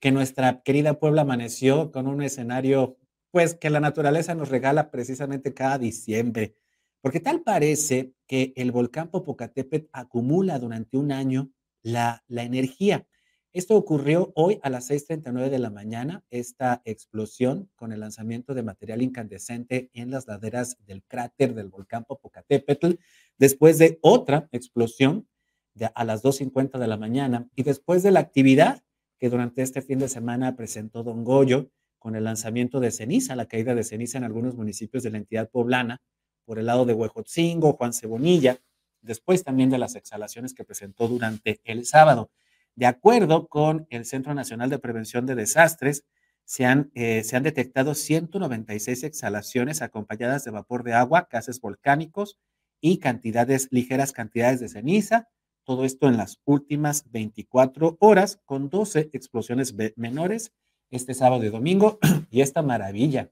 que nuestra querida Puebla amaneció con un escenario, pues que la naturaleza nos regala precisamente cada diciembre. Porque tal parece que el volcán Popocatépetl acumula durante un año la, la energía. Esto ocurrió hoy a las 6.39 de la mañana, esta explosión con el lanzamiento de material incandescente en las laderas del cráter del volcán Popocatépetl, después de otra explosión de a las 2.50 de la mañana y después de la actividad que durante este fin de semana presentó Don Goyo con el lanzamiento de ceniza, la caída de ceniza en algunos municipios de la entidad poblana, por el lado de Huejotzingo, Juan Cebonilla, después también de las exhalaciones que presentó durante el sábado. De acuerdo con el Centro Nacional de Prevención de Desastres, se han, eh, se han detectado 196 exhalaciones acompañadas de vapor de agua, gases volcánicos y cantidades, ligeras cantidades de ceniza. Todo esto en las últimas 24 horas, con 12 explosiones menores este sábado y domingo. Y esta maravilla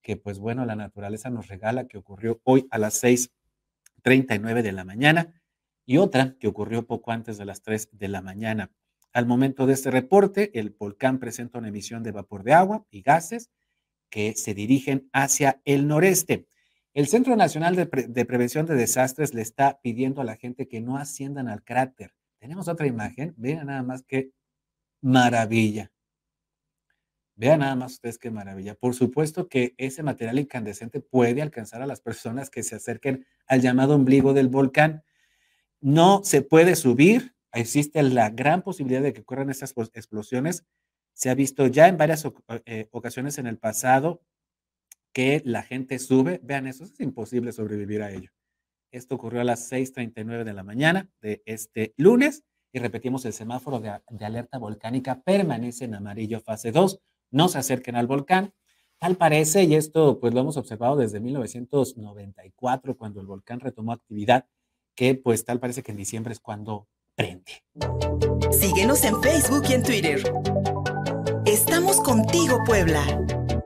que, pues bueno, la naturaleza nos regala, que ocurrió hoy a las 6:39 de la mañana y otra que ocurrió poco antes de las 3 de la mañana. Al momento de este reporte, el volcán presenta una emisión de vapor de agua y gases que se dirigen hacia el noreste. El Centro Nacional de, Prevención de Desastres le está pidiendo a la gente que no asciendan al cráter. Tenemos otra imagen. Vean nada más qué maravilla. Vean nada más ustedes qué maravilla. Por supuesto que ese material incandescente puede alcanzar a las personas que se acerquen al llamado ombligo del volcán no se puede subir, existe la gran posibilidad de que ocurran estas explosiones. Se ha visto ya en varias eh, ocasiones en el pasado que la gente sube. Vean, eso es imposible sobrevivir a ello. Esto ocurrió a las 6.39 de la mañana de este lunes y repetimos, el semáforo de, alerta volcánica permanece en amarillo fase 2. No se acerquen al volcán. Tal parece, y esto pues lo hemos observado desde 1994, cuando el volcán retomó actividad, que pues tal parece que en diciembre es cuando prende. Síguenos en Facebook y en Twitter. Estamos contigo, Puebla.